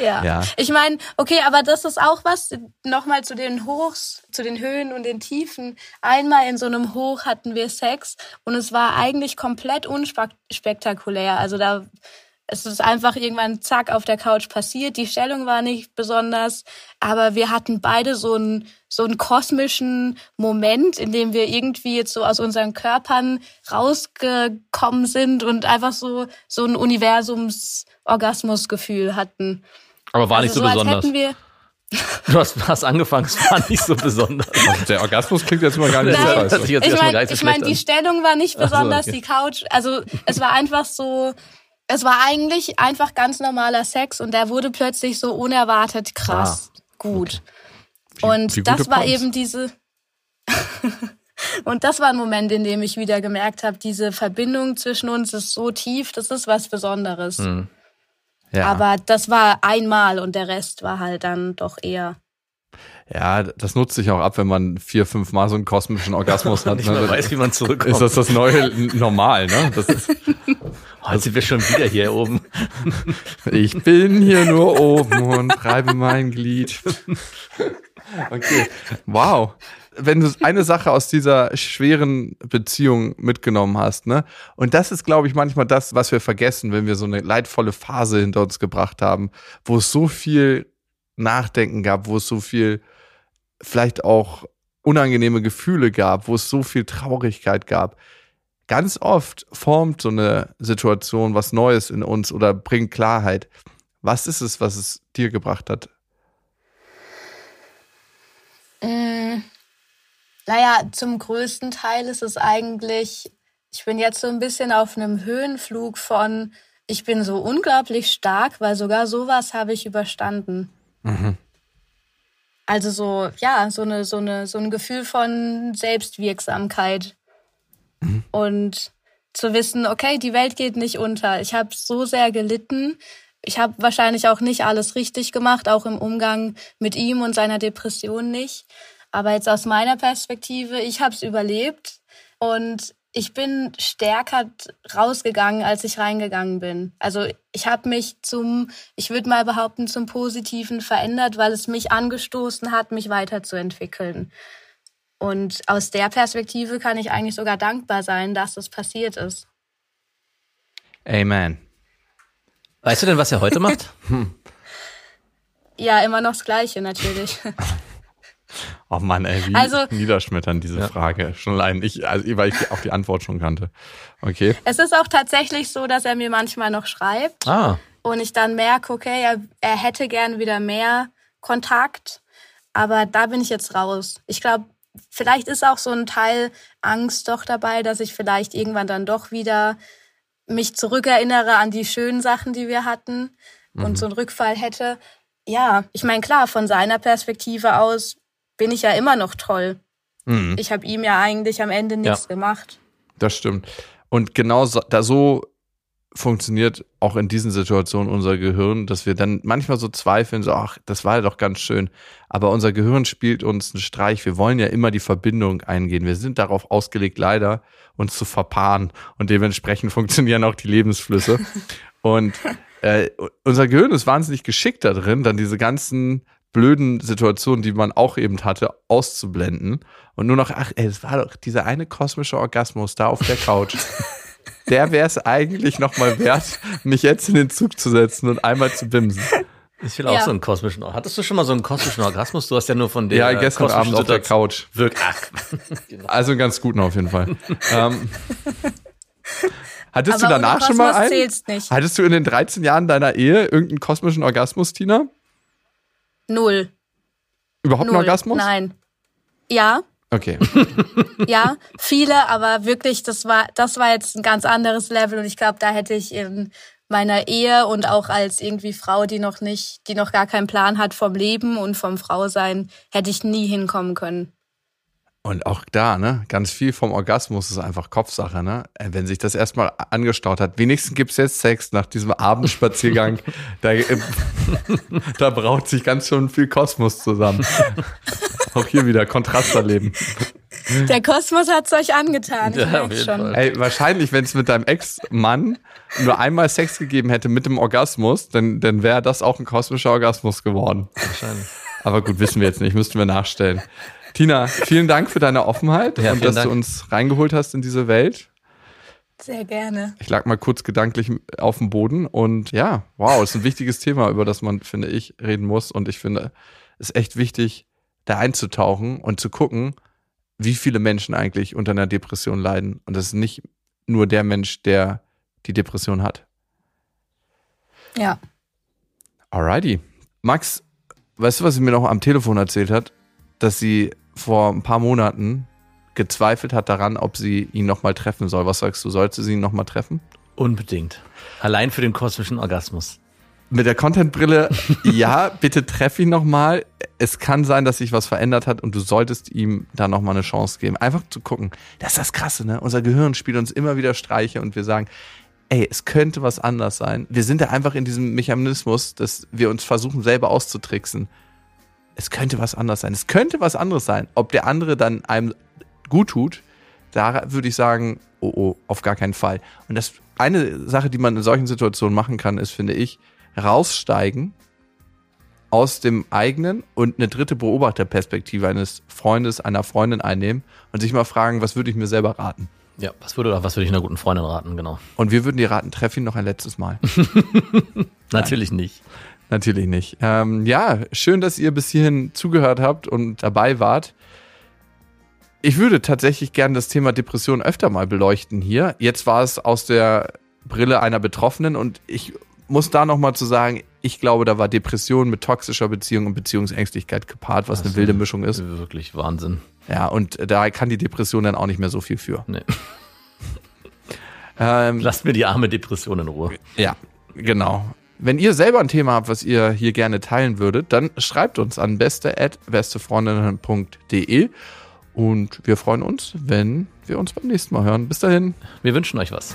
Ja. ja. Ich meine, okay, aber das ist auch was, nochmal zu den Hochs, zu den Höhen und den Tiefen. Einmal in so einem Hoch hatten wir Sex und es war eigentlich komplett unspektakulär. Also da es ist einfach irgendwann zack auf der Couch passiert. Die Stellung war nicht besonders, aber wir hatten beide so einen so einen kosmischen Moment, in dem wir irgendwie jetzt so aus unseren Körpern rausgekommen sind und einfach so so ein Universums-Orgasmusgefühl hatten. Aber war also nicht so, so besonders. Wir Du hast, hast angefangen, es war nicht so besonders. Der Orgasmus klingt jetzt immer gar nicht Nein, so scheiße. Ich meine, ich mein, die Stellung war nicht besonders, so, okay. die Couch. Also es war einfach so, es war eigentlich einfach ganz normaler Sex und der wurde plötzlich so unerwartet krass ah, gut. Okay. Und wie das war Points. eben diese Und das war ein Moment, in dem ich wieder gemerkt habe, diese Verbindung zwischen uns ist so tief, das ist was Besonderes. Hm. Ja. Aber das war einmal und der Rest war halt dann doch eher ja, das nutzt sich auch ab, wenn man vier, fünf Mal so einen kosmischen Orgasmus hat. Nicht ne? weiß, wie man zurückkommt. Ist das das neue Normal, ne? Das ist, Heute sind wir schon wieder hier oben. Ich bin hier nur oben und treibe mein Glied. Okay, wow. Wenn du eine Sache aus dieser schweren Beziehung mitgenommen hast, ne? Und das ist, glaube ich, manchmal das, was wir vergessen, wenn wir so eine leidvolle Phase hinter uns gebracht haben, wo es so viel Nachdenken gab, wo es so viel vielleicht auch unangenehme Gefühle gab, wo es so viel Traurigkeit gab. Ganz oft formt so eine Situation was Neues in uns oder bringt Klarheit. Was ist es, was es dir gebracht hat? Mm, naja, zum größten Teil ist es eigentlich, ich bin jetzt so ein bisschen auf einem Höhenflug von, ich bin so unglaublich stark, weil sogar sowas habe ich überstanden. Mhm. Also so, ja, so eine, so eine, so ein Gefühl von Selbstwirksamkeit. Mhm. Und zu wissen, okay, die Welt geht nicht unter. Ich habe so sehr gelitten. Ich habe wahrscheinlich auch nicht alles richtig gemacht, auch im Umgang mit ihm und seiner Depression nicht. Aber jetzt aus meiner Perspektive, ich habe es überlebt und ich bin stärker rausgegangen, als ich reingegangen bin. Also ich habe mich zum, ich würde mal behaupten, zum Positiven verändert, weil es mich angestoßen hat, mich weiterzuentwickeln. Und aus der Perspektive kann ich eigentlich sogar dankbar sein, dass das passiert ist. Amen. Weißt du denn, was er heute macht? hm. Ja, immer noch das Gleiche natürlich. Oh Mann, ey, wie also, niederschmettern diese ja. Frage. Schon allein, ich, also, weil ich auch die Antwort schon kannte. Okay. Es ist auch tatsächlich so, dass er mir manchmal noch schreibt. Ah. Und ich dann merke, okay, er, er hätte gern wieder mehr Kontakt. Aber da bin ich jetzt raus. Ich glaube, vielleicht ist auch so ein Teil Angst doch dabei, dass ich vielleicht irgendwann dann doch wieder mich zurückerinnere an die schönen Sachen, die wir hatten und mhm. so einen Rückfall hätte. Ja, ich meine, klar, von seiner Perspektive aus bin ich ja immer noch toll. Mhm. Ich habe ihm ja eigentlich am Ende nichts ja. gemacht. Das stimmt. Und genau so, da so funktioniert auch in diesen Situationen unser Gehirn, dass wir dann manchmal so zweifeln, so, ach, das war ja doch ganz schön. Aber unser Gehirn spielt uns einen Streich. Wir wollen ja immer die Verbindung eingehen. Wir sind darauf ausgelegt, leider, uns zu verpaaren. Und dementsprechend funktionieren auch die Lebensflüsse. Und äh, unser Gehirn ist wahnsinnig geschickt da drin, dann diese ganzen blöden Situationen, die man auch eben hatte, auszublenden. Und nur noch, ach, es war doch dieser eine kosmische Orgasmus da auf der Couch. der wäre es eigentlich nochmal wert, mich jetzt in den Zug zu setzen und einmal zu bimsen. Ich will auch Ja. so einen kosmischen Orgasmus. Hattest du schon mal so einen kosmischen Orgasmus? Du hast ja nur von der Ja, gestern Abend auf der Couch. Wirk Ach, Also einen ganz guten auf jeden Fall. ähm, hattest Aber du danach schon mal einen? zählt's nicht. Hattest du in den 13 Jahren deiner Ehe irgendeinen kosmischen Orgasmus, Tina? Null. Überhaupt Null. einen Orgasmus? Nein. Ja, Okay. ja, viele, aber wirklich, das war, das war jetzt ein ganz anderes Level und ich glaube, da hätte ich in meiner Ehe und auch als irgendwie Frau, die noch nicht, die noch gar keinen Plan hat vom Leben und vom Frausein, hätte ich nie hinkommen können. Und auch da, ne, ganz viel vom Orgasmus ist einfach Kopfsache, ne? Äh, Wenn sich das erstmal angestaut hat. Wenigstens gibt's jetzt Sex nach diesem Abendspaziergang. da, äh, da braut sich ganz schön viel Kosmos zusammen. Auch hier wieder Kontrast erleben. Der Kosmos hat's euch angetan, ich Ja, auf merk's jeden schon. Fall. Ey, wahrscheinlich, wenn es mit deinem Ex-Mann nur einmal Sex gegeben hätte mit dem Orgasmus, dann, dann wäre das auch ein kosmischer Orgasmus geworden. wahrscheinlich. Aber gut, wissen wir jetzt nicht, müssten wir nachstellen. Tina, vielen Dank für deine Offenheit Ja, und dass Dank. du uns reingeholt hast in diese Welt. Sehr gerne. Ich lag mal kurz gedanklich auf dem Boden und ja, wow, ist ein wichtiges Thema, über das man, finde ich, reden muss. Und ich finde, es ist echt wichtig, da einzutauchen und zu gucken, wie viele Menschen eigentlich unter einer Depression leiden. Und das ist nicht nur der Mensch, der die Depression hat. Ja. Alrighty. Max, weißt du, was sie mir noch am Telefon erzählt hat? Dass sie vor ein paar Monaten gezweifelt hat daran, ob sie ihn nochmal treffen soll. Was sagst du, sollte sie ihn nochmal treffen? Unbedingt. Allein für den kosmischen Orgasmus. Mit der Contentbrille, ja, bitte treff ihn nochmal. Es kann sein, dass sich was verändert hat und du solltest ihm da nochmal eine Chance geben. Einfach zu gucken. Das ist das Krasse, ne? Unser Gehirn spielt uns immer wieder Streiche und wir sagen, ey, es könnte was anders sein. Wir sind da einfach in diesem Mechanismus, dass wir uns versuchen, selber auszutricksen. Es könnte was anders sein. Es könnte was anderes sein. Ob der andere dann einem gut tut, da würde ich sagen, oh, oh, auf gar keinen Fall. Und das eine Sache, die man in solchen Situationen machen kann, ist, finde ich, raussteigen aus dem eigenen und eine dritte Beobachterperspektive eines Freundes, einer Freundin einnehmen und sich mal fragen, was würde ich mir selber raten? Ja, was würde, was würde ich einer guten Freundin raten, genau. Und wir würden dir raten, treff ihn noch ein letztes Mal. Natürlich nicht. Natürlich nicht. Ähm, ja, schön, dass ihr bis hierhin zugehört habt und dabei wart. Ich würde tatsächlich gerne das Thema Depression öfter mal beleuchten hier. Jetzt war es aus der Brille einer Betroffenen und ich muss da nochmal zu sagen, ich glaube, da war Depression mit toxischer Beziehung und Beziehungsängstlichkeit gepaart, was eine Also, wilde Mischung ist. Wirklich Wahnsinn. Ja, und da kann die Depression dann auch nicht mehr so viel für. Nee. Ähm, Lasst mir die arme Depression in Ruhe. Ja, genau. Wenn ihr selber ein Thema habt, was ihr hier gerne teilen würdet, dann schreibt uns an beste@bestefreundinnen.de und wir freuen uns, wenn wir uns beim nächsten Mal hören. Bis dahin. Wir wünschen euch was.